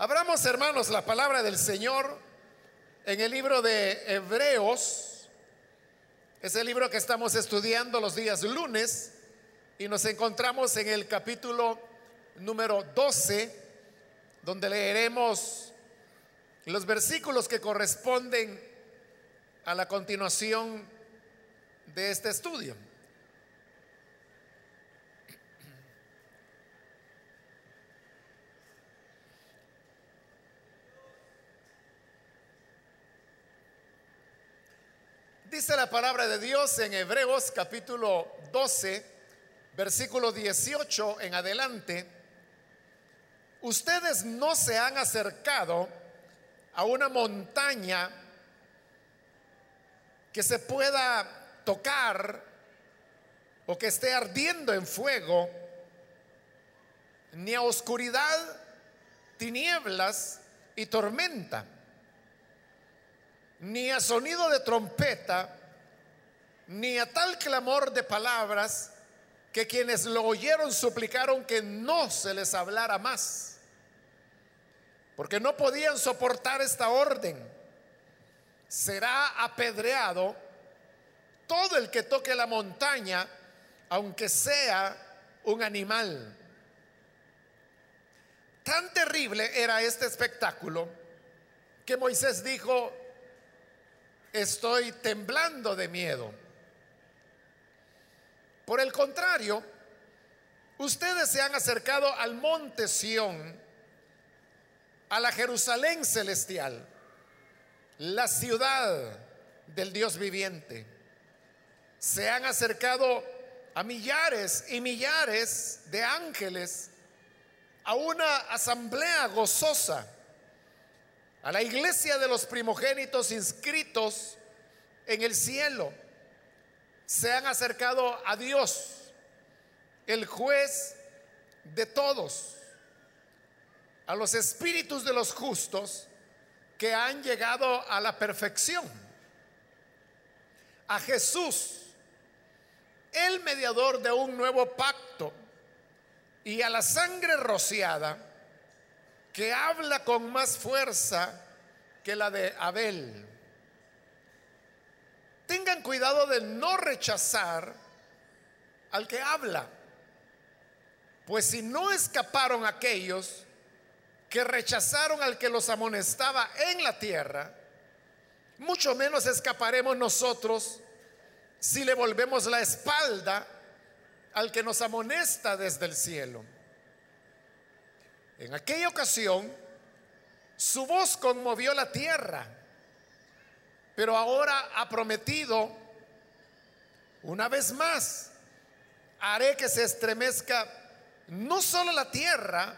Abramos, hermanos, la palabra del Señor en el libro de Hebreos. Es el libro que estamos estudiando los días lunes y nos encontramos en el capítulo número 12, donde leeremos los versículos que corresponden a la continuación de este estudio. Dice la palabra de Dios en Hebreos capítulo 12, versículo 18 en adelante. Ustedes no se han acercado a una montaña que se pueda tocar o que esté ardiendo en fuego, ni a oscuridad, tinieblas y tormenta ni a sonido de trompeta, ni a tal clamor de palabras que quienes lo oyeron suplicaron que no se les hablara más, porque no podían soportar esta orden. Será apedreado todo el que toque la montaña, aunque sea un animal. Tan terrible era este espectáculo que Moisés dijo, estoy temblando de miedo. Por el contrario, ustedes se han acercado al monte Sión, a la Jerusalén celestial, la ciudad del Dios viviente. Se han acercado a millares y millares de ángeles a una asamblea gozosa a la iglesia de los primogénitos inscritos en el cielo. Se han acercado a Dios, el juez de todos, a los espíritus de los justos que han llegado a la perfección, a Jesús, el mediador de un nuevo pacto, y a la sangre rociada, que habla con más fuerza que la de Abel. Tengan cuidado de no rechazar al que habla, pues si no escaparon aquellos que rechazaron al que los amonestaba en la tierra, mucho menos escaparemos nosotros si le volvemos la espalda al que nos amonesta desde el cielo. En aquella ocasión, su voz conmovió la tierra, pero ahora ha prometido, una vez más, haré que se estremezca no solo la tierra,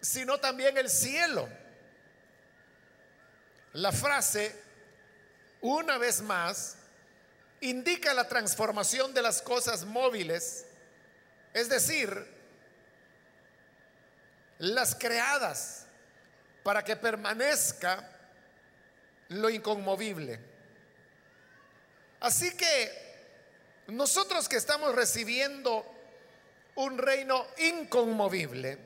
sino también el cielo. La frase, una vez más, indica la transformación de las cosas móviles, es decir, las creadas para que permanezca lo inconmovible. Así que nosotros que estamos recibiendo un reino inconmovible,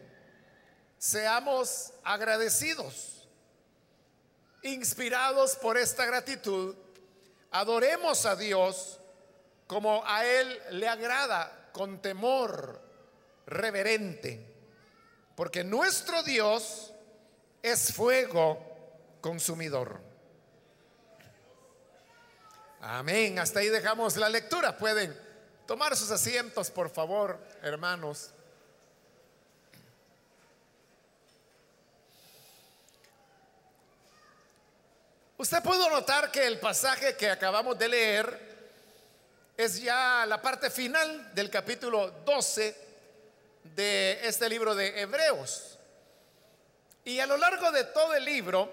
seamos agradecidos, inspirados por esta gratitud, adoremos a Dios como a Él le agrada, con temor reverente. Porque nuestro Dios es fuego consumidor. Amén. Hasta ahí dejamos la lectura. Pueden tomar sus asientos, por favor, hermanos. Usted pudo notar que el pasaje que acabamos de leer es ya la parte final del capítulo 12 de este libro de Hebreos. Y a lo largo de todo el libro,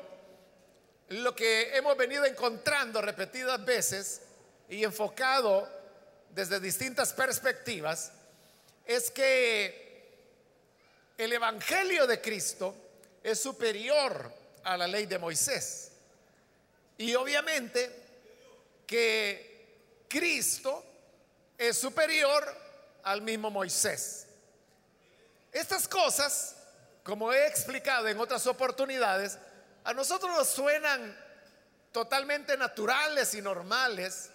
lo que hemos venido encontrando repetidas veces y enfocado desde distintas perspectivas, es que el Evangelio de Cristo es superior a la ley de Moisés. Y obviamente que Cristo es superior al mismo Moisés. Estas cosas como he explicado en otras oportunidades, a nosotros nos suenan totalmente naturales y normales,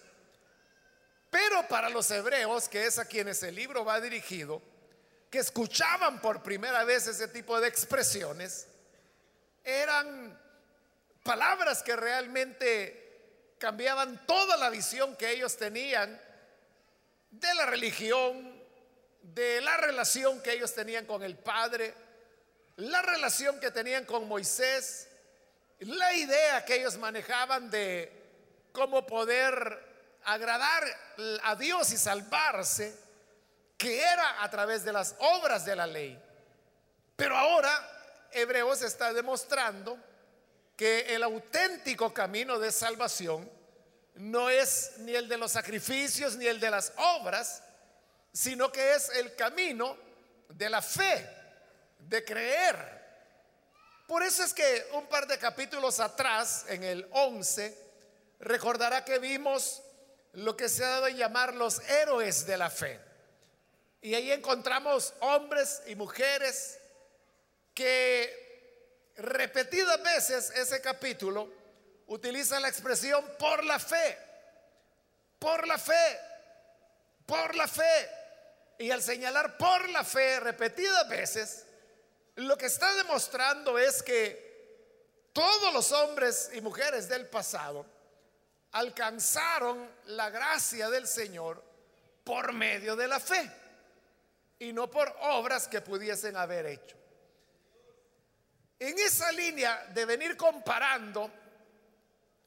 pero para los hebreos, que es a quienes el libro va dirigido, que escuchaban por primera vez ese tipo de expresiones, eran palabras que realmente cambiaban toda la visión que ellos tenían de la religión, de la relación que ellos tenían con el Padre, la relación que tenían con Moisés, la idea que ellos manejaban de cómo poder agradar a Dios y salvarse, que era a través de las obras de la ley. Pero ahora Hebreos está demostrando que el auténtico camino de salvación no es ni el de los sacrificios ni el de las obras, sino que es el camino de la fe, de creer. Por eso es que un par de capítulos atrás, en el 11, recordará que vimos lo que se ha dado a llamar los héroes de la fe. Y ahí encontramos hombres y mujeres que repetidas veces ese capítulo utiliza la expresión por la fe, por la fe, por la fe. Y al señalar por la fe repetidas veces, lo que está demostrando es que todos los hombres y mujeres del pasado alcanzaron la gracia del Señor por medio de la fe y no por obras que pudiesen haber hecho. En esa línea de venir comparando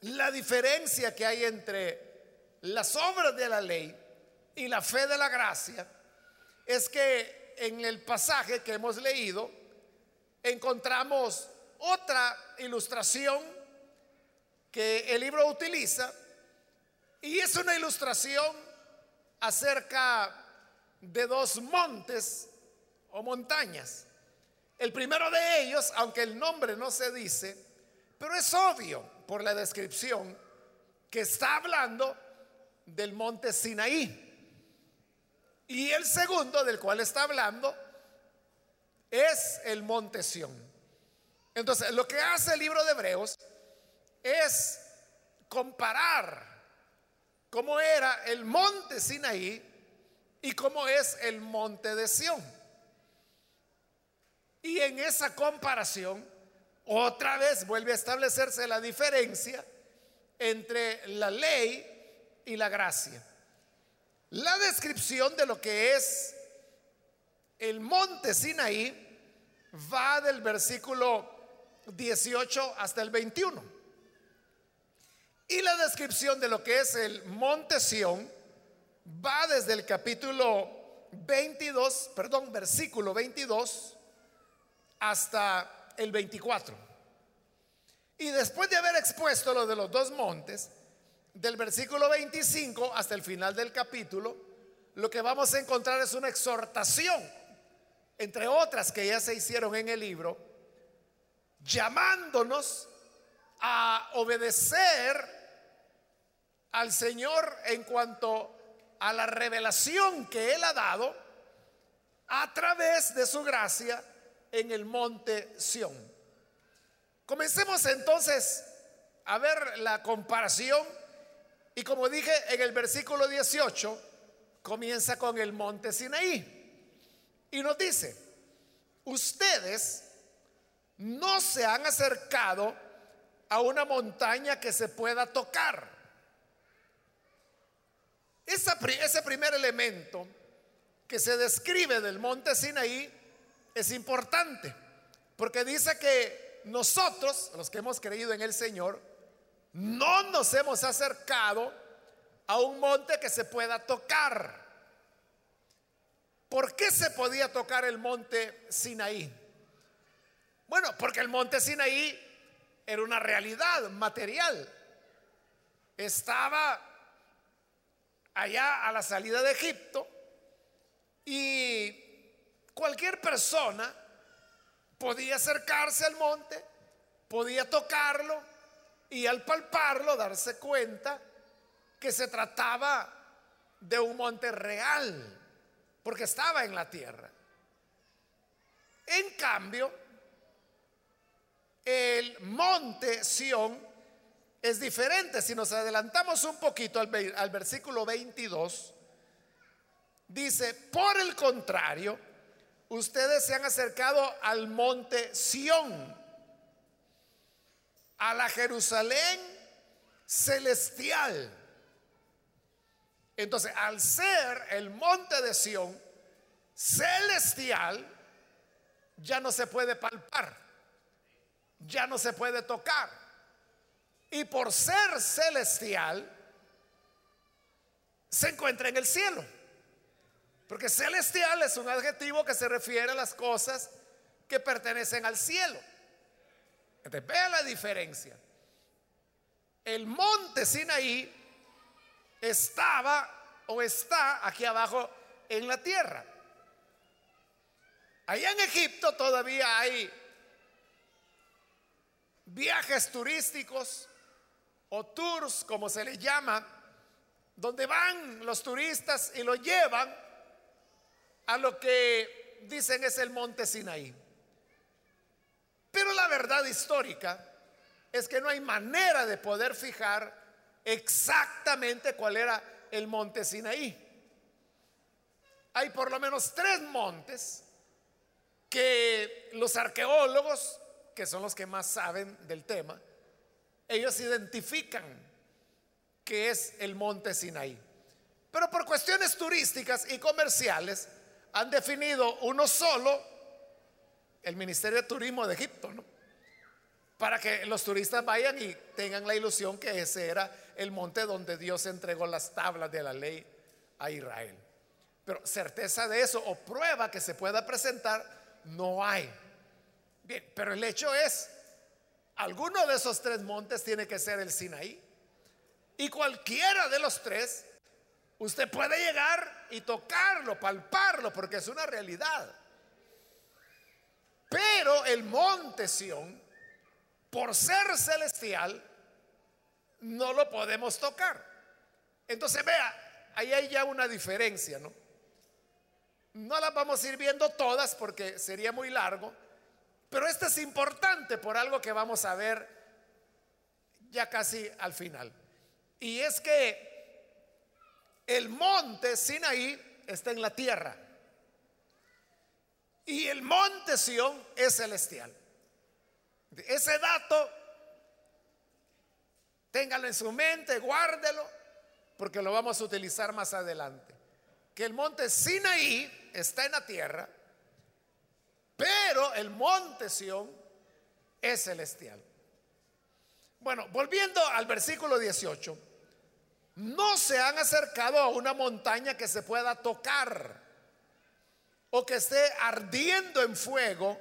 la diferencia que hay entre las obras de la ley y la fe de la gracia, es que en el pasaje que hemos leído encontramos otra ilustración que el libro utiliza y es una ilustración acerca de dos montes o montañas. El primero de ellos, aunque el nombre no se dice, pero es obvio por la descripción que está hablando del monte Sinaí. Y el segundo del cual está hablando es el monte Sión. Entonces, lo que hace el libro de Hebreos es comparar cómo era el monte Sinaí y cómo es el monte de Sión. Y en esa comparación, otra vez vuelve a establecerse la diferencia entre la ley y la gracia. La descripción de lo que es el monte Sinaí va del versículo 18 hasta el 21. Y la descripción de lo que es el monte Sión va desde el capítulo 22, perdón, versículo 22 hasta el 24. Y después de haber expuesto lo de los dos montes, del versículo 25 hasta el final del capítulo, lo que vamos a encontrar es una exhortación, entre otras que ya se hicieron en el libro, llamándonos a obedecer al Señor en cuanto a la revelación que Él ha dado a través de su gracia en el monte Sión. Comencemos entonces a ver la comparación y como dije en el versículo 18, comienza con el monte Sinaí y nos dice, ustedes no se han acercado a una montaña que se pueda tocar. ese primer elemento que se describe del monte Sinaí es importante, porque dice que nosotros, los que hemos creído en el Señor, no nos hemos acercado a un monte que se pueda tocar. ¿Por qué se podía tocar el monte Sinaí? Bueno, porque el monte Sinaí era una realidad material. Estaba allá a la salida de Egipto y Cualquier persona podía acercarse al monte, podía tocarlo y al palparlo darse cuenta que se trataba de un monte real, porque estaba en la tierra. En cambio, el monte Sión es diferente. Si nos adelantamos un poquito al, versículo 22, dice, por el contrario, ustedes se han acercado al monte Sión, a la Jerusalén celestial. Entonces, al ser el monte de Sión celestial, ya no se puede palpar ya no se puede tocar. Y por ser celestial, se encuentra en el cielo. Porque celestial es un adjetivo que se refiere a las cosas que pertenecen al cielo. Entonces, vea la diferencia. El monte Sinaí estaba o está aquí abajo en la tierra. Allá en Egipto todavía hay viajes turísticos o tours, como se les llama, donde van los turistas y lo llevan a lo que dicen es el monte Sinaí. Pero la verdad histórica es que no hay manera de poder fijar exactamente cuál era el monte Sinaí. Hay por lo menos tres montes que los arqueólogos que son los que más saben del tema, ellos identifican que es el monte Sinaí. Pero por cuestiones turísticas y comerciales han definido uno solo, el Ministerio de Turismo de Egipto, ¿no? Para que los turistas vayan y tengan la ilusión que ese era el monte donde Dios entregó las tablas de la ley a Israel. Pero certeza de eso o prueba que se pueda presentar no hay. Bien, pero el hecho es, alguno de esos tres montes tiene que ser el Sinaí. Y cualquiera de los tres, usted puede llegar y tocarlo, palparlo, porque es una realidad. Pero el monte Sión, por ser celestial, no lo podemos tocar. Entonces vea, ahí hay ya una diferencia, ¿no? No las vamos a ir viendo todas porque sería muy largo pero esto es importante por algo que vamos a ver ya casi al final. Y es que el monte Sinaí está en la tierra. Y el monte Sión es celestial. Ese dato, téngalo en su mente, guárdelo, porque lo vamos a utilizar más adelante. Que el monte Sinaí está en la tierra pero el monte Sión es celestial. Bueno, volviendo al versículo 18, no se han acercado a una montaña que se pueda tocar o que esté ardiendo en fuego,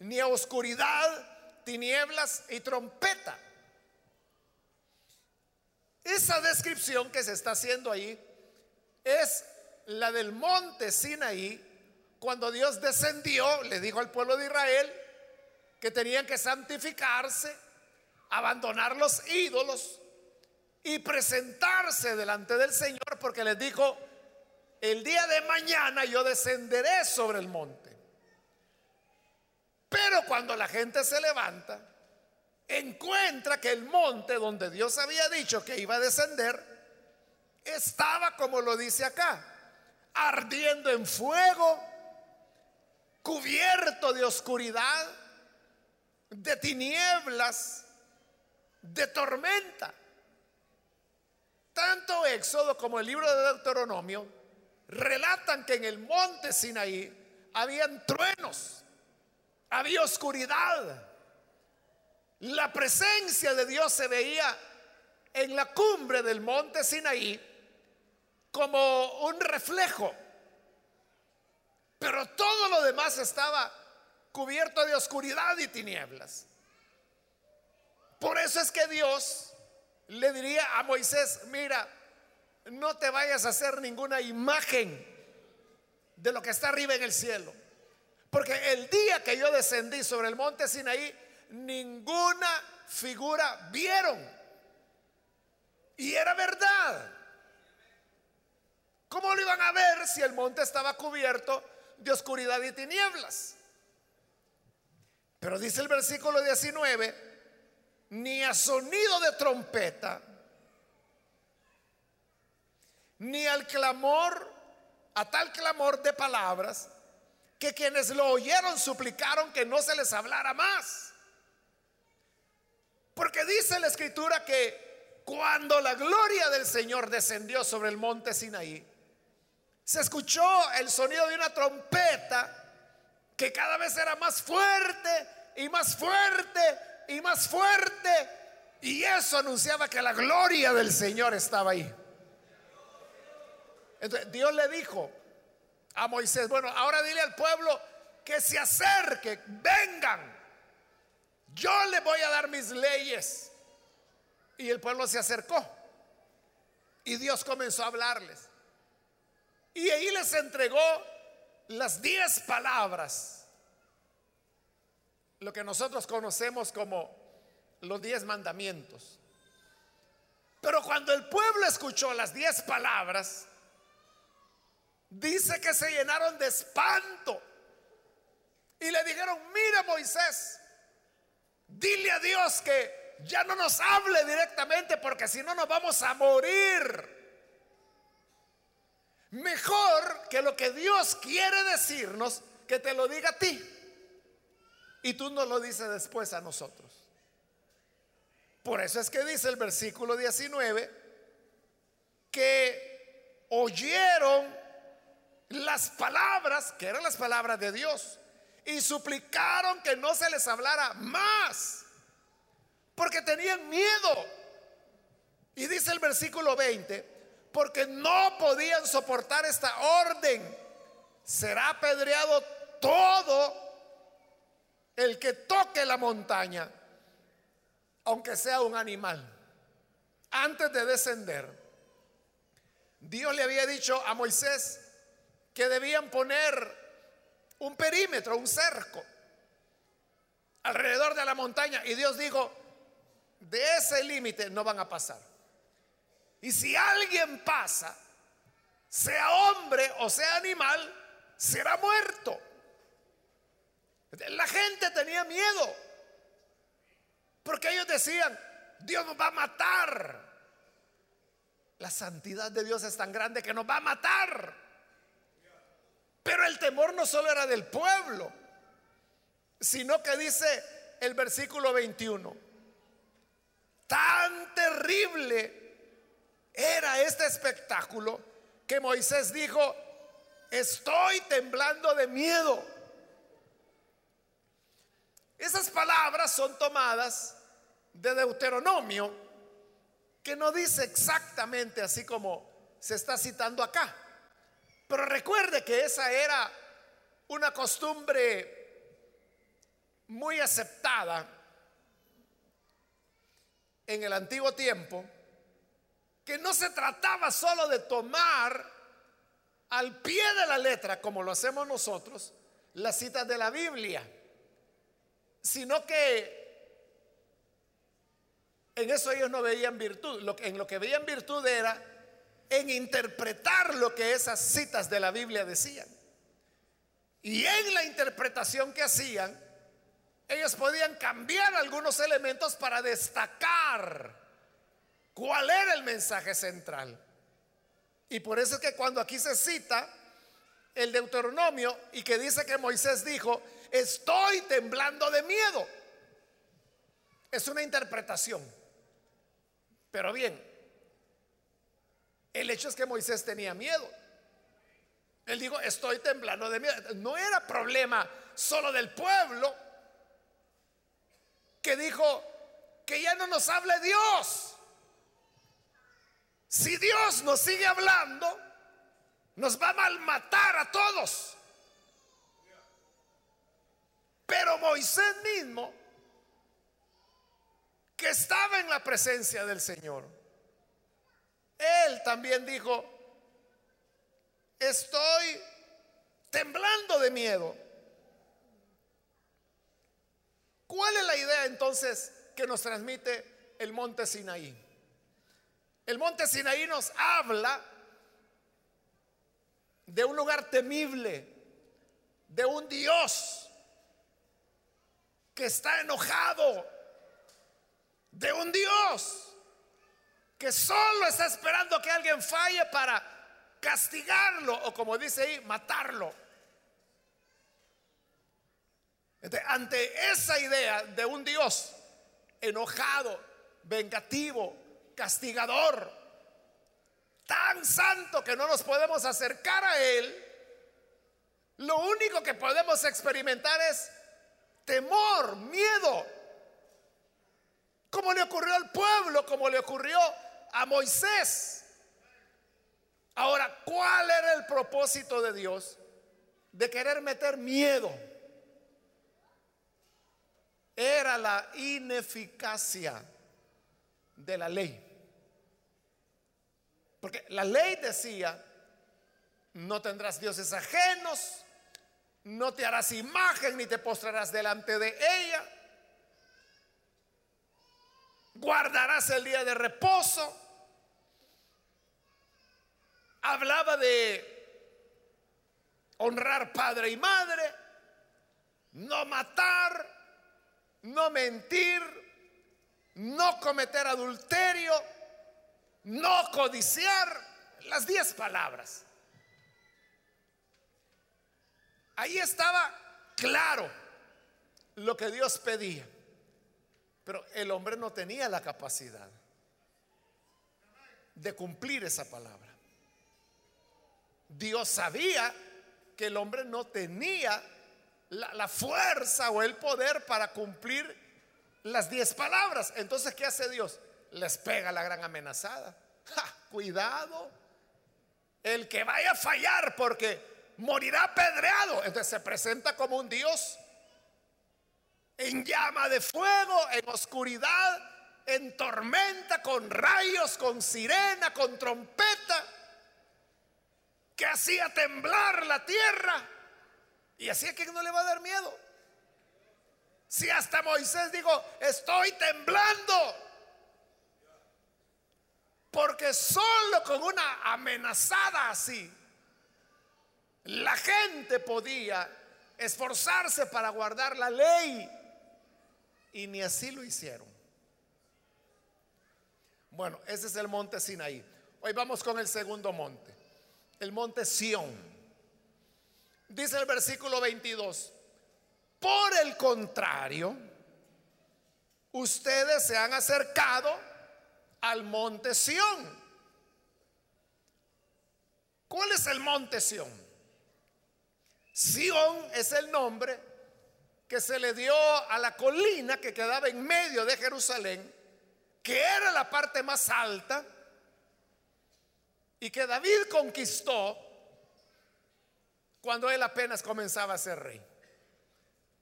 ni a oscuridad, tinieblas y trompeta. Esa descripción que se está haciendo ahí es la del monte Sinaí cuando Dios descendió, le dijo al pueblo de Israel que tenían que santificarse, abandonar los ídolos y presentarse delante del Señor porque les dijo, el día de mañana yo descenderé sobre el monte. Pero cuando la gente se levanta, encuentra que el monte donde Dios había dicho que iba a descender, estaba como lo dice acá, ardiendo en fuego cubierto de oscuridad, de tinieblas, de tormenta. Tanto Éxodo como el libro de Deuteronomio relatan que en el monte Sinaí habían truenos, había oscuridad. La presencia de Dios se veía en la cumbre del monte Sinaí como un reflejo pero todo lo demás estaba cubierto de oscuridad y tinieblas. Por eso es que Dios le diría a Moisés, mira, no te vayas a hacer ninguna imagen de lo que está arriba en el cielo. Porque el día que yo descendí sobre el monte Sinaí, ninguna figura vieron. Y era verdad. ¿Cómo lo iban a ver si el monte estaba cubierto de oscuridad y tinieblas. Pero dice el versículo 19, ni a sonido de trompeta, ni al clamor, a tal clamor de palabras, que quienes lo oyeron suplicaron que no se les hablara más. Porque dice la escritura que cuando la gloria del Señor descendió sobre el monte Sinaí, se escuchó el sonido de una trompeta que cada vez era más fuerte y más fuerte y más fuerte. Y eso anunciaba que la gloria del Señor estaba ahí. Entonces Dios le dijo a Moisés, bueno, ahora dile al pueblo que se acerque, vengan. Yo le voy a dar mis leyes. Y el pueblo se acercó. Y Dios comenzó a hablarles. Y ahí les entregó las diez palabras, lo que nosotros conocemos como los diez mandamientos. Pero cuando el pueblo escuchó las diez palabras, dice que se llenaron de espanto y le dijeron, mira Moisés, dile a Dios que ya no nos hable directamente porque si no nos vamos a morir. Mejor que lo que Dios quiere decirnos, que te lo diga a ti. Y tú nos lo dices después a nosotros. Por eso es que dice el versículo 19 que oyeron las palabras, que eran las palabras de Dios, y suplicaron que no se les hablara más, porque tenían miedo. Y dice el versículo 20, porque no podían soportar esta orden. Será apedreado todo el que toque la montaña, aunque sea un animal. Antes de descender, Dios le había dicho a Moisés que debían poner un perímetro, un cerco, alrededor de la montaña. Y Dios dijo, de ese límite no van a pasar. Y si alguien pasa, sea hombre o sea animal, será muerto. La gente tenía miedo. Porque ellos decían, Dios nos va a matar. La santidad de Dios es tan grande que nos va a matar. Pero el temor no solo era del pueblo, sino que dice el versículo 21, tan terrible era este espectáculo que Moisés dijo, estoy temblando de miedo. Esas palabras son tomadas de Deuteronomio, que no dice exactamente así como se está citando acá. Pero recuerde que esa era una costumbre muy aceptada en el antiguo tiempo que no se trataba solo de tomar al pie de la letra, como lo hacemos nosotros, las citas de la Biblia, sino que en eso ellos no veían virtud. en lo que veían virtud era en interpretar lo que esas citas de la Biblia decían. Y en la interpretación que hacían, ellos podían cambiar algunos elementos para destacar cuál era el mensaje central. Y por eso es que cuando aquí se cita el Deuteronomio y que dice que Moisés dijo, estoy temblando de miedo, es una interpretación. Pero bien, el hecho es que Moisés tenía miedo. Él dijo, estoy temblando de miedo. No era problema solo del pueblo que dijo que ya no nos hable Dios. Si Dios nos sigue hablando, nos va a malmatar a todos. Pero Moisés mismo, que estaba en la presencia del Señor, él también dijo, estoy temblando de miedo. ¿Cuál es la idea entonces que nos transmite el monte Sinaí? El monte Sinaí nos habla de un lugar temible, de un Dios que está enojado de un Dios que solo está esperando que alguien falle para castigarlo o como dice ahí, matarlo. ante esa idea de un Dios enojado, vengativo, castigador, tan santo que no nos podemos acercar a Él, lo único que podemos experimentar es temor, miedo, como le ocurrió al pueblo, como le ocurrió a Moisés. Ahora, ¿cuál era el propósito de Dios de querer meter miedo? Era la ineficacia de la ley. Porque la ley decía, no tendrás dioses ajenos, no te harás imagen ni te postrarás delante de ella, guardarás el día de reposo. Hablaba de honrar padre y madre, no matar, no mentir, no cometer adulterio, no codiciar, las diez palabras. Ahí estaba claro lo que Dios pedía. Pero el hombre no tenía la capacidad de cumplir esa palabra. Dios sabía que el hombre no tenía la, fuerza o el poder para cumplir las diez palabras. Entonces, ¿qué hace Dios? Les pega la gran amenazada. cuidado, el que vaya a fallar porque morirá apedreado. Entonces se presenta como un Dios en llama de fuego, en oscuridad, en tormenta, con rayos, con sirena, con trompeta, que hacía temblar la tierra. Y así a quien no le va a dar miedo. Si hasta Moisés dijo, estoy temblando. Porque solo con una amenazada así, la gente podía esforzarse para guardar la ley y ni así lo hicieron. Bueno, ese es el monte Sinaí. Hoy vamos con el segundo monte, el monte Sión. Dice el versículo 22, por el contrario, ustedes se han acercado al monte Sión. ¿Cuál es el monte Sión? Sión es el nombre que se le dio a la colina que quedaba en medio de Jerusalén, que era la parte más alta, y que David conquistó cuando él apenas comenzaba a ser rey.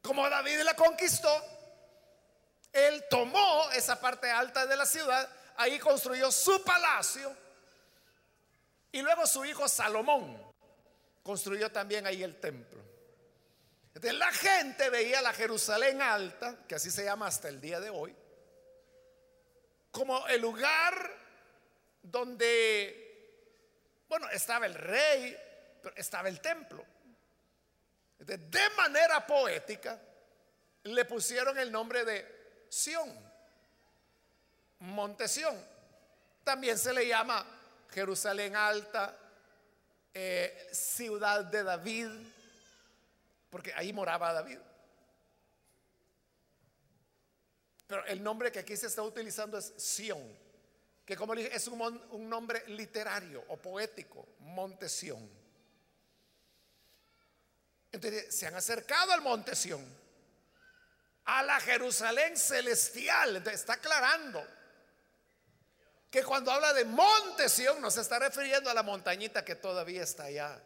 Como David la conquistó, él tomó esa parte alta de la ciudad, ahí construyó su palacio, y luego su hijo Salomón construyó también ahí el templo la gente veía la Jerusalén alta, que así se llama hasta el día de hoy, como el lugar donde, bueno, estaba el rey, pero estaba el templo. De, manera poética le pusieron el nombre de Sión, Monte Sión. También se le llama Jerusalén alta, eh, ciudad de David porque ahí moraba David. Pero el nombre que aquí se está utilizando es Sión, que como dije es un, nombre literario o poético, Monte Sión. Entonces se han acercado al Monte Sión, a la Jerusalén celestial. Entonces está aclarando que cuando habla de Monte Sión no se está refiriendo a la montañita que todavía está allá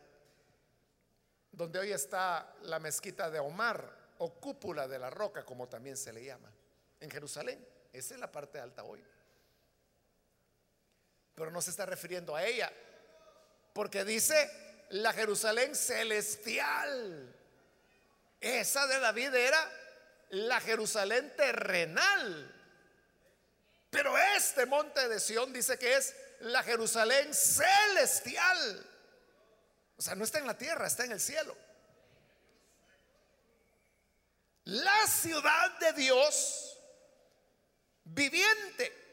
donde hoy está la mezquita de Omar o cúpula de la roca, como también se le llama, en Jerusalén. Esa es la parte alta hoy. Pero no se está refiriendo a ella, porque dice la Jerusalén celestial. Esa de David era la Jerusalén terrenal. Pero este monte de Sión dice que es la Jerusalén celestial. O sea, no está en la tierra, está en el cielo. la ciudad de Dios viviente.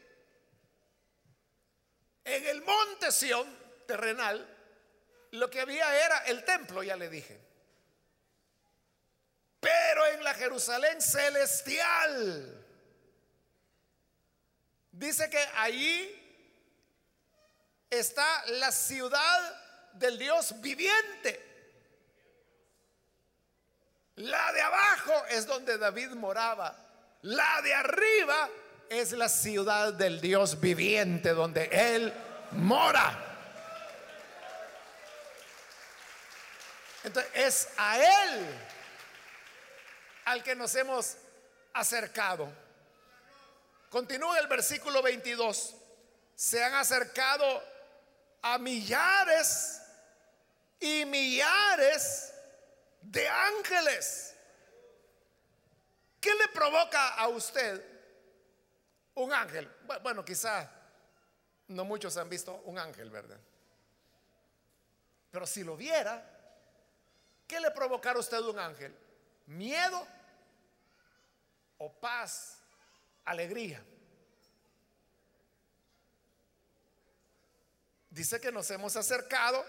En el monte Sión terrenal, lo que había era el templo, ya le dije. Pero en la Jerusalén celestial, dice que allí está la ciudad del Dios viviente. La de abajo es donde David moraba. La de arriba es la ciudad del Dios viviente donde Él mora. Entonces es a Él al que nos hemos acercado. Continúa el versículo 22. Se han acercado a millares y millares de ángeles. ¿Qué le provoca a usted un ángel? Bueno, quizá no muchos han visto un ángel, ¿verdad? Pero si lo viera, ¿qué le provocará a usted un ángel? ¿Miedo o paz, alegría? Dice que nos hemos acercado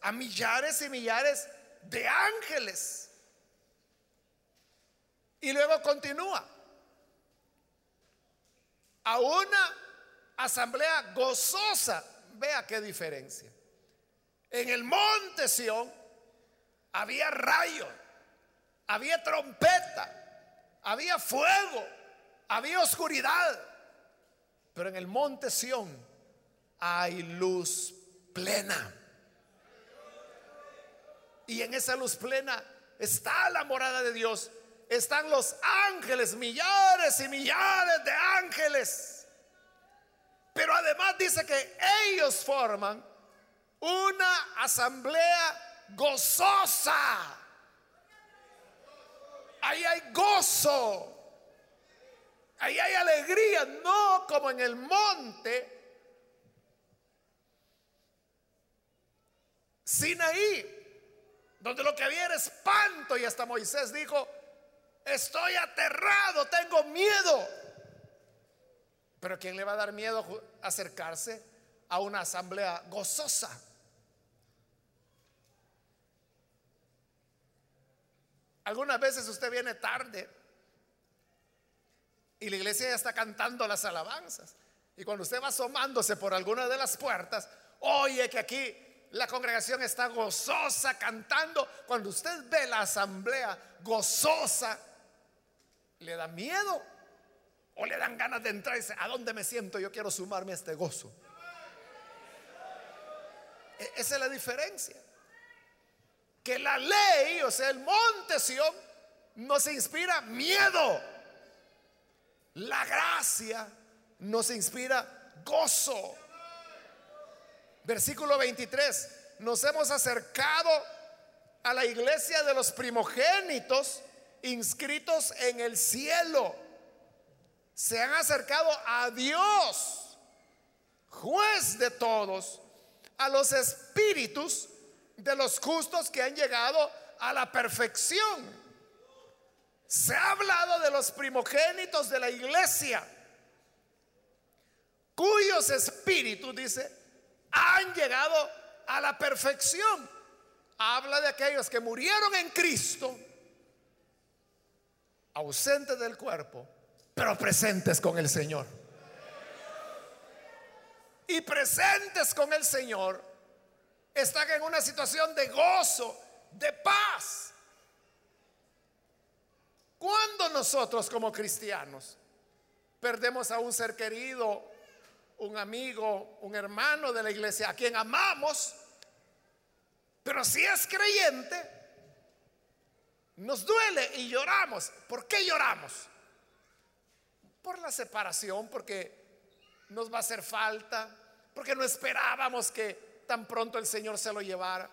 a millares y millares de ángeles. Y luego continúa. A una asamblea gozosa. Vea qué diferencia. En el monte Sión había rayo, había trompeta, había fuego, había oscuridad. Pero en el monte Sión hay luz plena. Y en esa luz plena está la morada de Dios. Están los ángeles, millares y millares de ángeles. Pero además dice que ellos forman una asamblea gozosa. Ahí hay gozo. Ahí hay alegría, no como en el monte. Sinaí, donde lo que había era espanto y hasta Moisés dijo, estoy aterrado, tengo miedo. Pero ¿quién le va a dar miedo acercarse a una asamblea gozosa? Algunas veces usted viene tarde y la iglesia ya está cantando las alabanzas. Y cuando usted va asomándose por alguna de las puertas, oye que aquí la congregación está gozosa cantando. Cuando usted ve la asamblea gozosa, ¿le da miedo? ¿O le dan ganas de entrar y dice, ¿a dónde me siento? Yo quiero sumarme a este gozo. E-, esa es la diferencia. Que la ley, o sea, el monte Sion, nos inspira miedo. La gracia nos inspira gozo. Versículo 23, nos hemos acercado a la iglesia de los primogénitos inscritos en el cielo. Se han acercado a Dios, juez de todos, a los espíritus de los justos que han llegado a la perfección. Se ha hablado de los primogénitos de la iglesia, cuyos espíritus, dice, han llegado a la perfección. Habla de aquellos que murieron en Cristo, ausentes del cuerpo, pero presentes con el Señor. Y presentes con el Señor están en una situación de gozo, de paz. Cuando nosotros como cristianos perdemos a un ser querido un amigo, un hermano de la iglesia a quien amamos, pero si es creyente, nos duele y lloramos. ¿Por qué lloramos? Por la separación, porque nos va a hacer falta, porque no esperábamos que tan pronto el Señor se lo llevara.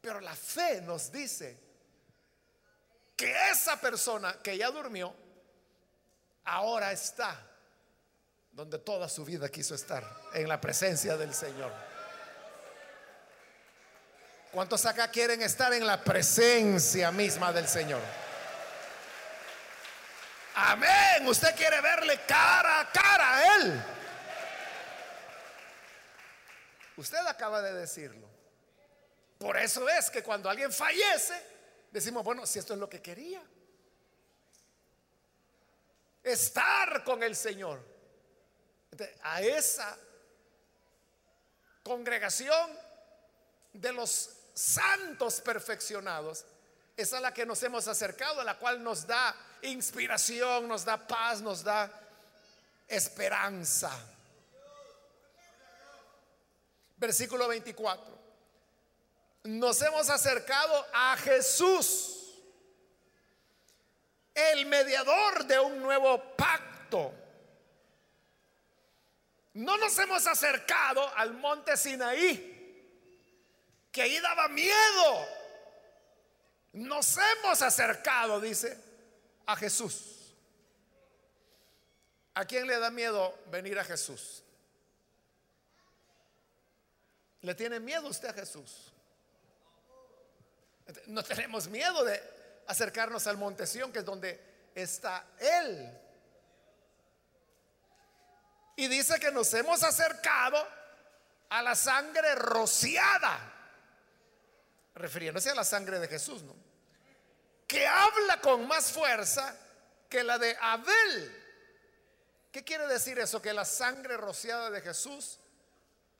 Pero la fe nos dice que esa persona que ya durmió, ahora está donde toda su vida quiso estar, en la presencia del Señor. ¿Cuántos acá quieren estar en la presencia misma del Señor? Amén. Usted quiere verle cara a cara a Él. Usted acaba de decirlo. Por eso es que cuando alguien fallece, decimos, bueno, si esto es lo que quería. Estar con el Señor. A esa congregación de los santos perfeccionados, es a la que nos hemos acercado, a la cual nos da inspiración, nos da paz, nos da esperanza. Versículo 24. Nos hemos acercado a Jesús, el mediador de un nuevo pacto. No nos hemos acercado al monte Sinaí, que ahí daba miedo. Nos hemos acercado, dice, a Jesús. ¿A quién le da miedo venir a Jesús? ¿Le tiene miedo usted a Jesús? No tenemos miedo de acercarnos al monte Sión, que es donde está Él. Y dice que nos hemos acercado a la sangre rociada, refiriéndose a la sangre de Jesús, ¿no? Que habla con más fuerza que la de Abel. ¿Qué quiere decir eso? Que la sangre rociada de Jesús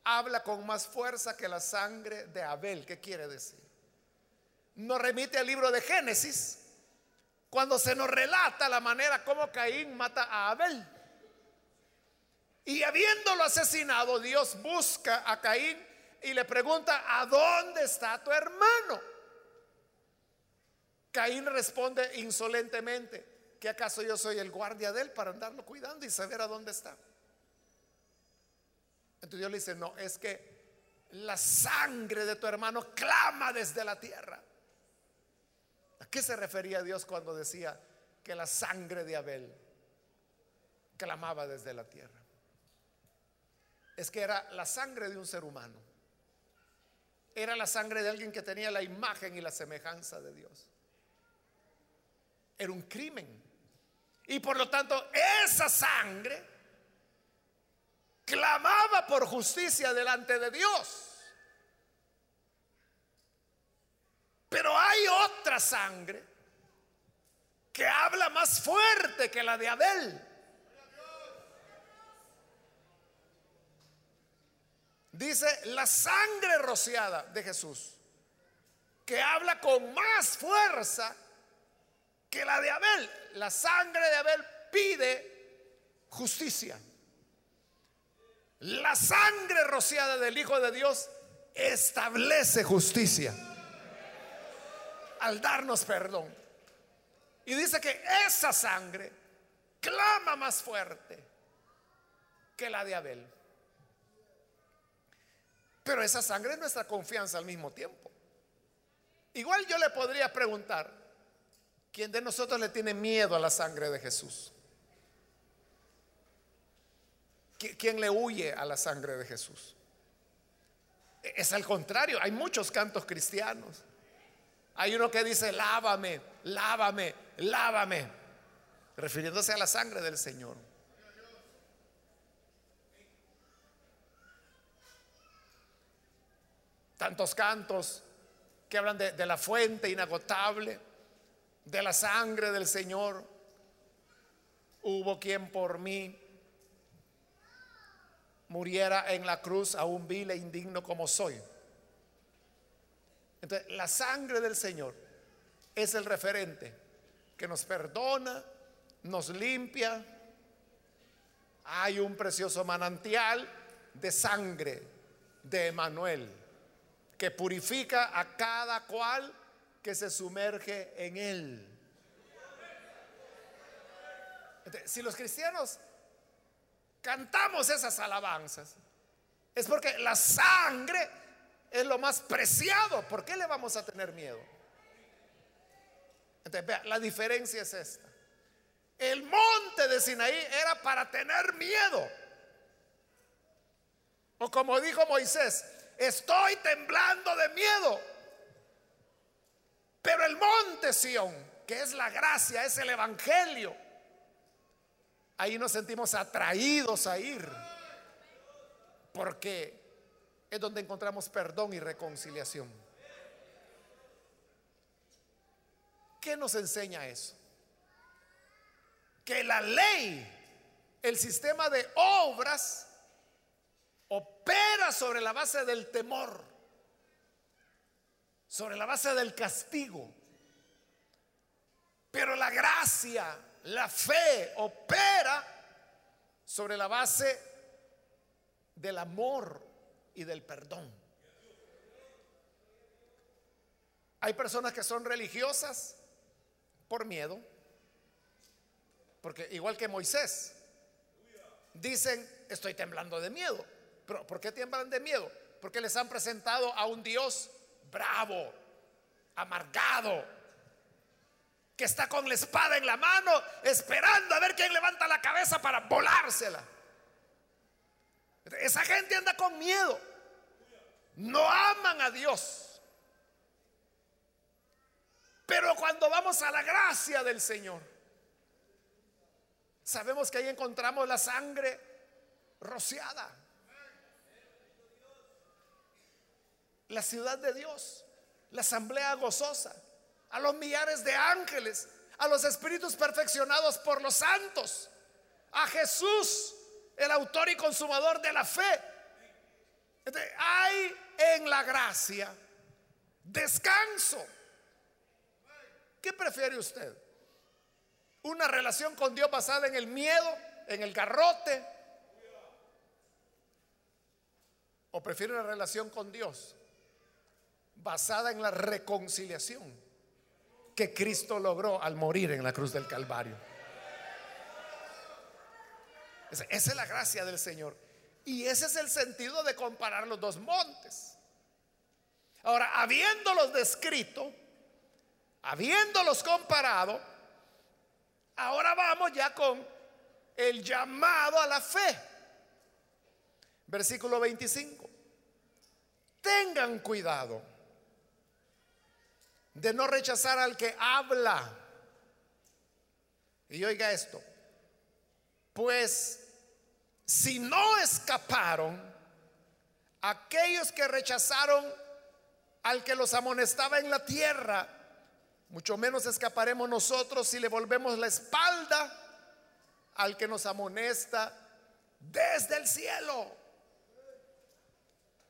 habla con más fuerza que la sangre de Abel. ¿Qué quiere decir? Nos remite al libro de Génesis, cuando se nos relata la manera como Caín mata a Abel. Y habiéndolo asesinado, Dios busca a Caín y le pregunta, ¿a dónde está tu hermano? Caín responde insolentemente, ¿que acaso yo soy el guardia de él para andarlo cuidando y saber a dónde está? Entonces Dios le dice, no, es que la sangre de tu hermano clama desde la tierra. ¿A qué se refería Dios cuando decía que la sangre de Abel clamaba desde la tierra? Es que era la sangre de un ser humano. Era la sangre de alguien que tenía la imagen y la semejanza de Dios. Era un crimen. Y por lo tanto, esa sangre clamaba por justicia delante de Dios. Pero hay otra sangre que habla más fuerte que la de Abel. Dice la sangre rociada de Jesús, que habla con más fuerza que la de Abel. La sangre de Abel pide justicia. La sangre rociada del Hijo de Dios establece justicia al darnos perdón. Y dice que esa sangre clama más fuerte que la de Abel. Pero esa sangre es nuestra confianza al mismo tiempo. Igual yo le podría preguntar, ¿quién de nosotros le tiene miedo a la sangre de Jesús? ¿Quién le huye a la sangre de Jesús? Es al contrario, hay muchos cantos cristianos. Hay uno que dice, lávame, lávame, lávame, refiriéndose a la sangre del Señor. Tantos cantos que hablan de, la fuente inagotable, de la sangre del Señor. Hubo quien por mí muriera en la cruz, aún vil e indigno como soy. Entonces, la sangre del Señor es el referente que nos perdona, nos limpia. Hay un precioso manantial de sangre de Emanuel que purifica a cada cual que se sumerge en él. si los cristianos cantamos esas alabanzas, es porque la sangre es lo más preciado. ¿Por qué le vamos a tener miedo? Vea, la diferencia es esta. El monte de Sinaí era para tener miedo. O como dijo Moisés, estoy temblando de miedo. Pero el monte Sión, que es la gracia, es el evangelio, ahí nos sentimos atraídos a ir, porque es donde encontramos perdón y reconciliación. ¿Qué nos enseña eso? Que la ley, el sistema de obras, opera sobre la base del temor, sobre la base del castigo. Pero la gracia, la fe opera sobre la base del amor y del perdón. Hay personas que son religiosas por miedo, porque igual que Moisés, dicen, estoy temblando de miedo. ¿Por qué tiemblan de miedo? Porque les han presentado a un Dios bravo, amargado, que está con la espada en la mano, esperando a ver quién levanta la cabeza para volársela. Esa gente anda con miedo. No aman a Dios. Pero cuando vamos a la gracia del Señor, sabemos que ahí encontramos la sangre rociada. La ciudad de Dios, la asamblea gozosa a los millares de ángeles, a los espíritus perfeccionados por los santos, a Jesús, el autor y consumador de la fe. hay en la gracia descanso. ¿Qué prefiere usted? ¿Una relación con Dios basada en el miedo, en el garrote? ¿O prefiere una relación con Dios basada en la reconciliación? que Cristo logró al morir en la cruz del Calvario. Esa es la gracia del Señor. Y ese es el sentido de comparar los dos montes. Ahora, habiéndolos descrito, habiéndolos comparado, ahora vamos ya con el llamado a la fe. Versículo 25. Tengan cuidado de no rechazar al que habla. Y oiga esto, pues si no escaparon aquellos que rechazaron al que los amonestaba en la tierra, mucho menos escaparemos nosotros si le volvemos la espalda al que nos amonesta desde el cielo.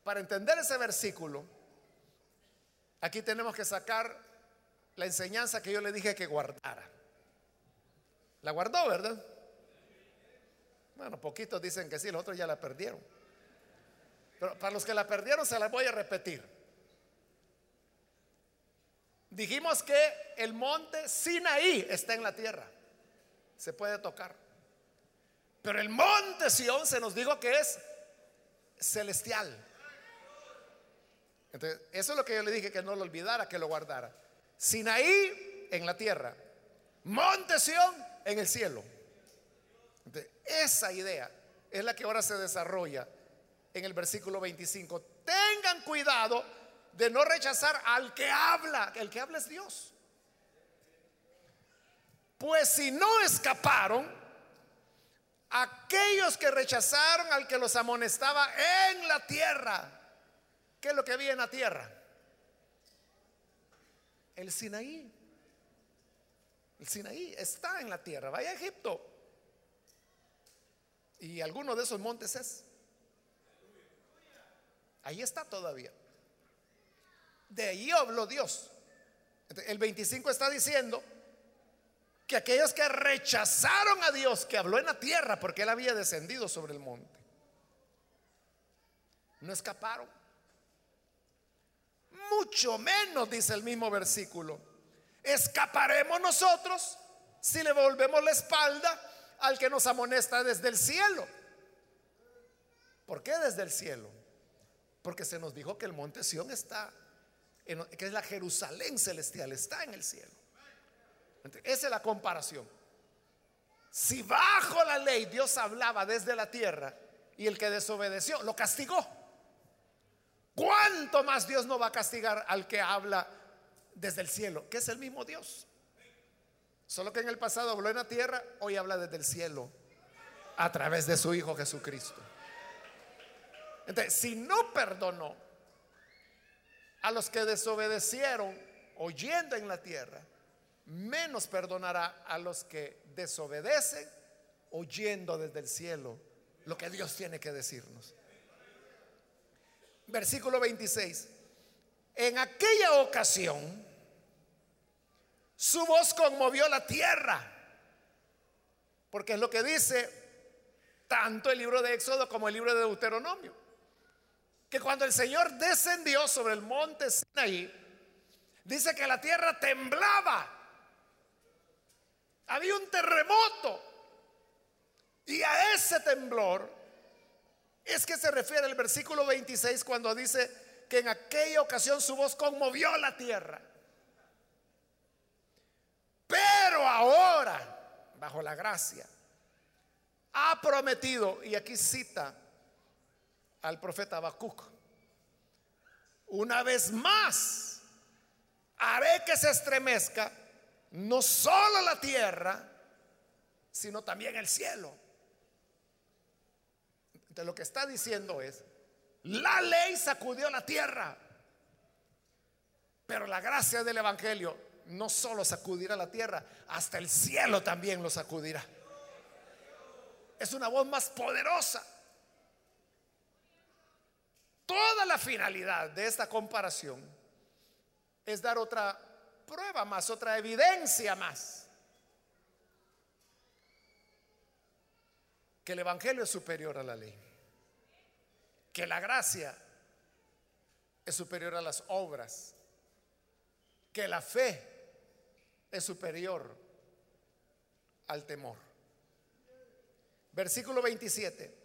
Para entender ese versículo, Aquí tenemos que sacar la enseñanza que yo le dije que guardara. La guardó, ¿verdad? Bueno, poquitos dicen que sí, los otros ya la perdieron. Pero para los que la perdieron se la voy a repetir. Dijimos que el monte Sinaí está en la tierra. Se puede tocar. Pero el monte Sión se nos dijo que es celestial. Entonces, eso es lo que yo le dije, que no lo olvidara, que lo guardara. Sinaí en la tierra, Monte Sión en el cielo. esa idea es la que ahora se desarrolla en el versículo 25. Tengan cuidado de no rechazar al que habla, el que habla es Dios. Pues si no escaparon, aquellos que rechazaron al que los amonestaba en la tierra, ¿Qué es lo que había en la tierra? El Sinaí. El Sinaí está en la tierra. Vaya a Egipto. Y alguno de esos montes es. Ahí está todavía. De ahí habló Dios. El 25 está diciendo que aquellos que rechazaron a Dios, que habló en la tierra porque él había descendido sobre el monte, no escaparon mucho menos, dice el mismo versículo, escaparemos nosotros si le volvemos la espalda al que nos amonesta desde el cielo. ¿Por qué desde el cielo? Porque se nos dijo que el monte Sión está, que es la Jerusalén celestial, está en el cielo. esa es la comparación. Si bajo la ley Dios hablaba desde la tierra y el que desobedeció lo castigó. ¿Cuánto más Dios no va a castigar al que habla desde el cielo? Que es el mismo Dios. Solo que en el pasado habló en la tierra, hoy habla desde el cielo. a través de su Hijo Jesucristo. Entonces, si no perdonó a los que desobedecieron oyendo en la tierra, menos perdonará a los que desobedecen oyendo desde el cielo lo que Dios tiene que decirnos. Versículo 26. En aquella ocasión, su voz conmovió la tierra, porque es lo que dice tanto el libro de Éxodo como el libro de Deuteronomio. Que cuando el Señor descendió sobre el monte Sinaí, dice que la tierra temblaba. Había un terremoto. Y a ese temblor es que se refiere el versículo 26 cuando dice que en aquella ocasión su voz conmovió la tierra. Pero ahora, bajo la gracia, ha prometido, y aquí cita al profeta Habacuc, una vez más haré que se estremezca no solo la tierra, sino también el cielo. Lo que está diciendo es, la ley sacudió la tierra, pero la gracia del Evangelio no solo sacudirá la tierra, hasta el cielo también lo sacudirá es una voz más poderosa. Toda la finalidad de esta comparación es dar otra prueba más, otra evidencia más. Que el Evangelio es superior a la ley. Que la gracia es superior a las obras. Que la fe es superior al temor. Versículo 27.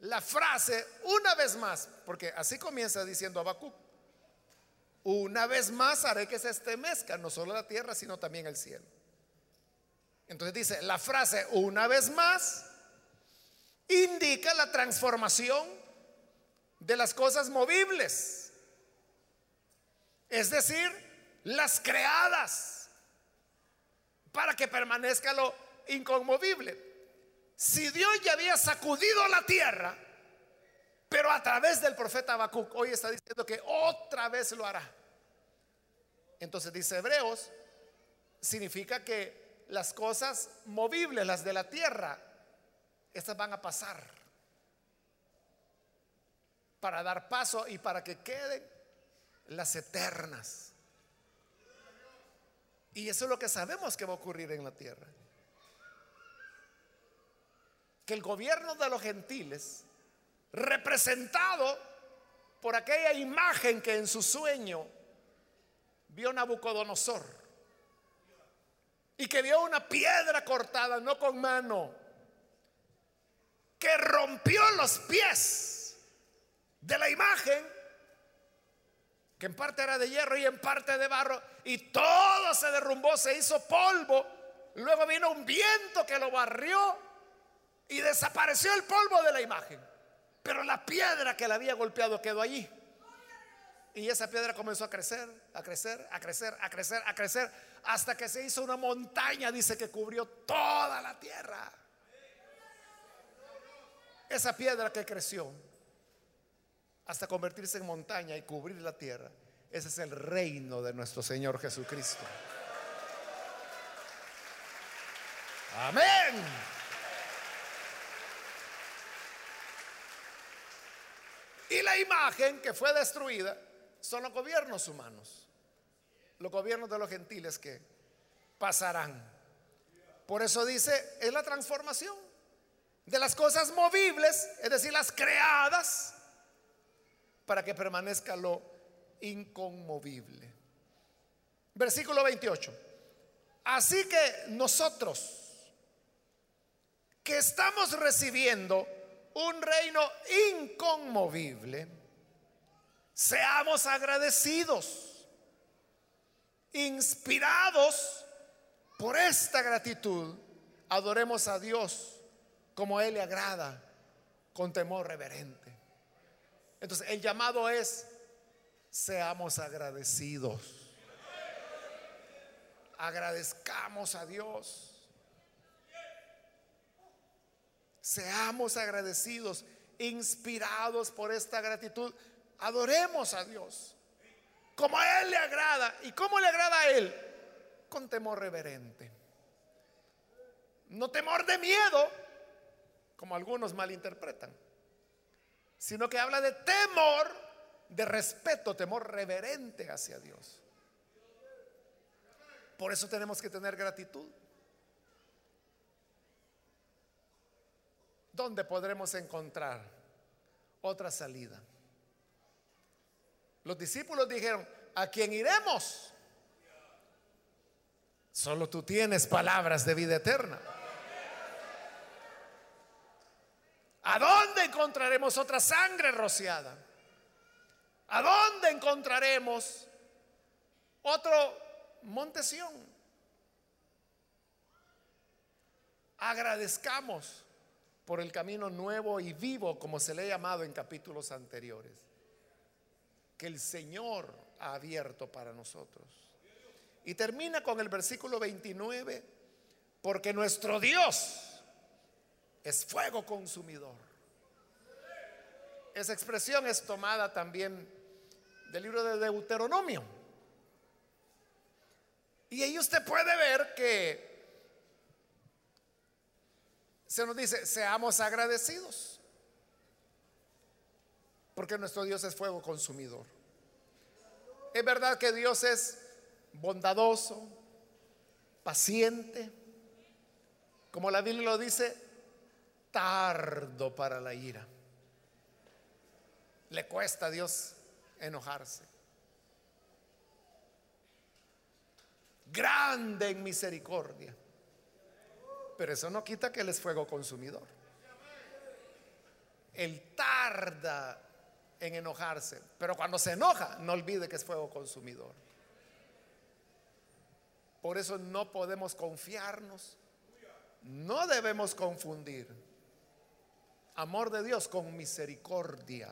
La frase, una vez más, porque así comienza diciendo Habacuc. Una vez más haré que se estremezca no solo la tierra, sino también el cielo. Entonces dice, la frase una vez más indica la transformación de las cosas movibles. Es decir, las creadas para que permanezca lo inconmovible. Si Dios ya había sacudido la tierra, pero a través del profeta Habacuc, hoy está diciendo que otra vez lo hará. Entonces dice Hebreos, significa que las cosas movibles, las de la tierra, estas van a pasar para dar paso y para que queden las eternas. Y eso es lo que sabemos que va a ocurrir en la tierra que el gobierno de los gentiles, representado por aquella imagen que en su sueño vio Nabucodonosor, y que vio una piedra cortada, no con mano, que rompió los pies de la imagen, que en parte era de hierro y en parte de barro, y todo se derrumbó, se hizo polvo. Luego vino un viento que lo barrió y desapareció el polvo de la imagen. Pero la piedra que la había golpeado quedó allí. Y esa piedra comenzó a crecer, a crecer, a crecer, a crecer, a crecer, hasta que se hizo una montaña, dice que cubrió toda la tierra. Esa piedra que creció hasta convertirse en montaña y cubrir la tierra, ese es el reino de nuestro Señor Jesucristo. Amén. Y la imagen que fue destruida son los gobiernos humanos, los gobiernos de los gentiles que pasarán. Por eso dice, es la transformación de las cosas movibles, es decir, las creadas, para que permanezca lo inconmovible. Versículo 28. Así que nosotros que estamos recibiendo un reino inconmovible, seamos agradecidos, inspirados por esta gratitud, adoremos a Dios como Él le agrada, con temor reverente. Entonces, el llamado es, seamos agradecidos. Agradezcamos a Dios Seamos agradecidos, inspirados por esta gratitud. Adoremos a Dios como a Él le agrada. ¿Y cómo le agrada a Él? Con temor reverente. No temor de miedo, como algunos malinterpretan, sino que habla de temor, de respeto, temor reverente hacia Dios. Por eso tenemos que tener gratitud. ¿Dónde podremos encontrar otra salida? Los discípulos dijeron, ¿a quién iremos? Solo tú tienes palabras de vida eterna. ¿A dónde encontraremos otra sangre rociada? ¿A dónde encontraremos otro Montesión? Agradezcamos por el camino nuevo y vivo, como se le ha llamado en capítulos anteriores, que el Señor ha abierto para nosotros. Y termina con el versículo 29, porque nuestro Dios es fuego consumidor. Esa expresión es tomada también del libro de Deuteronomio. Y ahí usted puede ver que se nos dice, seamos agradecidos, porque nuestro Dios es fuego consumidor. Es verdad que Dios es bondadoso, paciente, como la Biblia lo dice, tardo para la ira. Le cuesta a Dios enojarse. Grande en misericordia pero eso no quita que Él es fuego consumidor. Él tarda en enojarse, pero cuando se enoja, no olvide que es fuego consumidor. Por eso no podemos confiarnos, no debemos confundir amor de Dios con misericordia.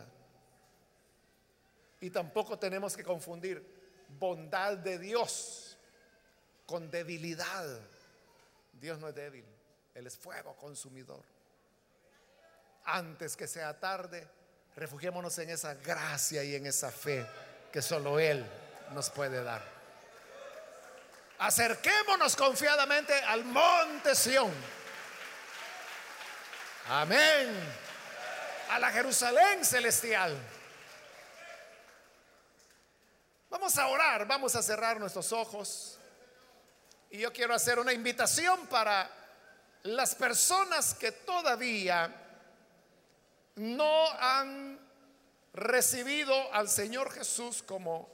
Y tampoco tenemos que confundir bondad de Dios con debilidad. Dios no es débil. Él es fuego consumidor. Antes que sea tarde, refugiémonos en esa gracia y en esa fe que solo Él nos puede dar. Acerquémonos confiadamente al monte Sión. Amén. A la Jerusalén celestial. Vamos a orar, vamos a cerrar nuestros ojos. Y yo quiero hacer una invitación para las personas que todavía no han recibido al Señor Jesús como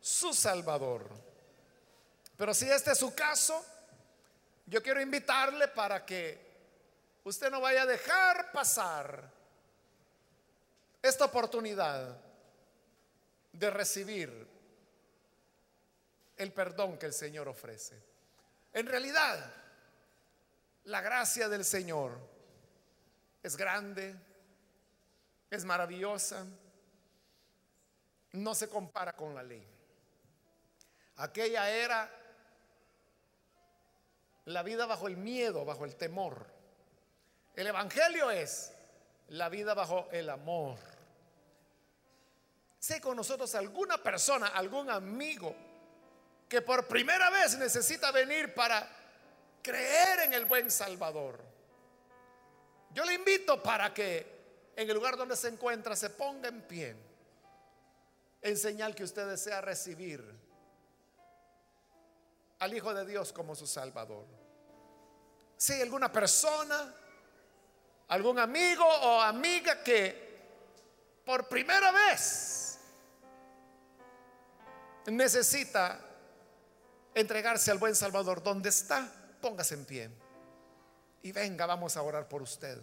su Salvador. Pero si este es su caso, yo quiero invitarle para que usted no vaya a dejar pasar esta oportunidad de recibir el perdón que el Señor ofrece. En realidad, la gracia del Señor es grande, es maravillosa, no se compara con la ley. Aquella era la vida bajo el miedo, bajo el temor. El Evangelio es la vida bajo el amor. Sé con nosotros alguna persona, algún amigo que por primera vez necesita venir para creer en el buen Salvador. Yo le invito para que en el lugar donde se encuentra se ponga en pie en señal que usted desea recibir al Hijo de Dios como su Salvador. Si hay alguna persona, algún amigo o amiga que por primera vez necesita entregarse al buen Salvador, ¿dónde está? Póngase en pie y venga, vamos a orar por usted.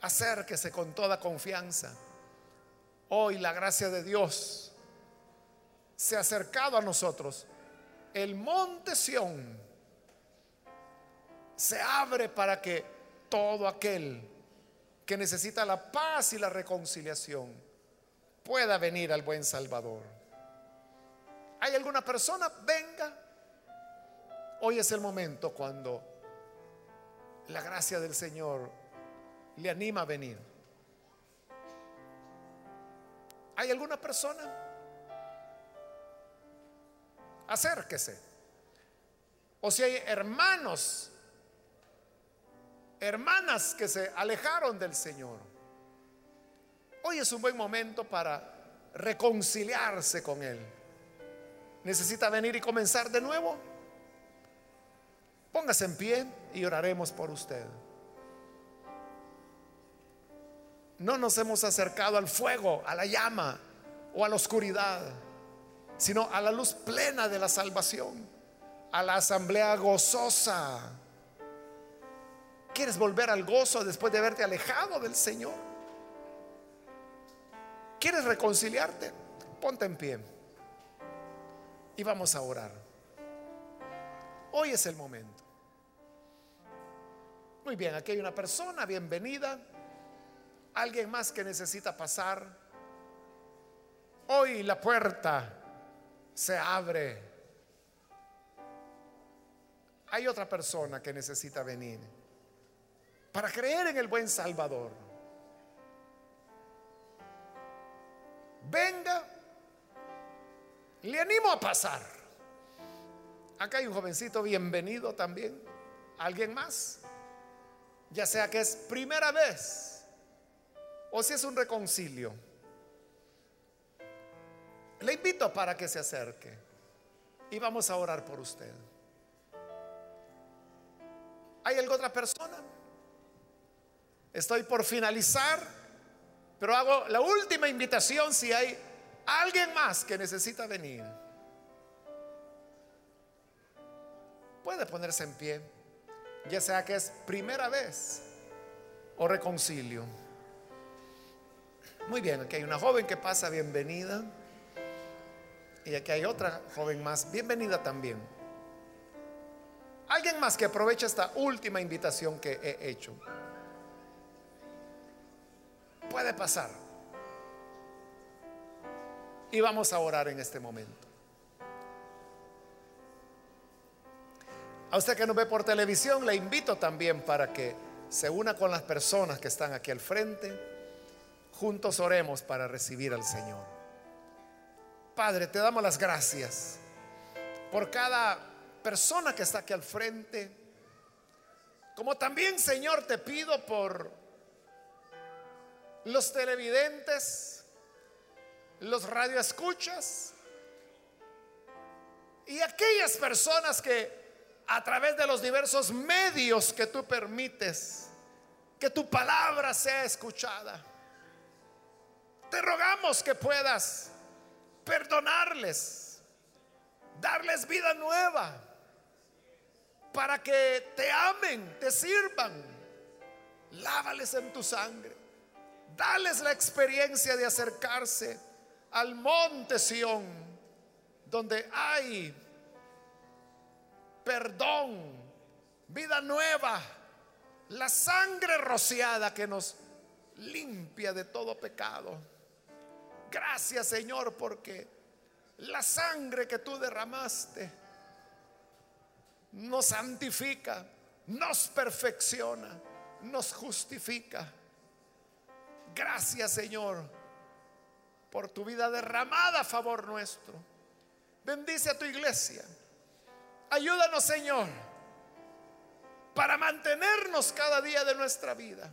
Acérquese con toda confianza. Hoy la gracia de Dios se ha acercado a nosotros. El monte Sión se abre para que todo aquel que necesita la paz y la reconciliación pueda venir al buen Salvador. ¿Hay alguna persona? Venga Hoy es el momento cuando la gracia del Señor le anima a venir. ¿Hay alguna persona? Acérquese. O si hay hermanos, hermanas que se alejaron del Señor. Hoy es un buen momento para reconciliarse con Él. ¿Necesita venir y comenzar de nuevo? Póngase en pie y oraremos por usted. No nos hemos acercado al fuego, a la llama o a la oscuridad, sino a la luz plena de la salvación, a la asamblea gozosa. ¿Quieres volver al gozo después de haberte alejado del Señor? ¿Quieres reconciliarte? Ponte en pie y vamos a orar. Hoy es el momento. Muy bien, aquí hay una persona, bienvenida. Alguien más que necesita pasar. Hoy la puerta se abre. Hay otra persona que necesita venir para creer en el buen Salvador. Venga, le animo a pasar. Acá hay un jovencito bienvenido también. ¿Alguien más? Ya sea que es primera vez o si es un reconcilio. Le invito para que se acerque y vamos a orar por usted. ¿Hay alguna otra persona? Estoy por finalizar, pero hago la última invitación si hay alguien más que necesita venir. Puede ponerse en pie, ya sea que es primera vez o reconcilio. Muy bien, aquí hay una joven que pasa, bienvenida. Y aquí hay otra joven más, bienvenida también. Alguien más que aproveche esta última invitación que he hecho. Puede pasar. Y vamos a orar en este momento. A usted que nos ve por televisión, le invito también para que se una con las personas que están aquí al frente Juntos oremos para recibir al Señor. Padre, te damos las gracias por cada persona que está aquí al frente. Como también, Señor, te pido por los televidentes, los radioescuchas y aquellas personas que a través de los diversos medios que tú permites, que tu palabra sea escuchada. Te rogamos que puedas perdonarles, darles vida nueva, para que te amen, te sirvan. Lávales en tu sangre. Dales la experiencia de acercarse al monte Sión, donde hay perdón, vida nueva, la sangre rociada que nos limpia de todo pecado. Gracias Señor porque la sangre que tú derramaste nos santifica, nos perfecciona, nos justifica. Gracias Señor por tu vida derramada a favor nuestro. Bendice a tu iglesia. Ayúdanos Señor para mantenernos cada día de nuestra vida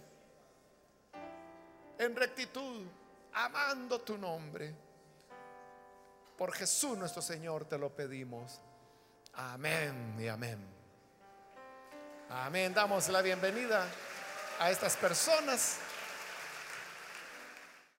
en rectitud amando tu nombre. Por Jesús nuestro Señor te lo pedimos. Amén y amén. Amén. Damos la bienvenida a estas personas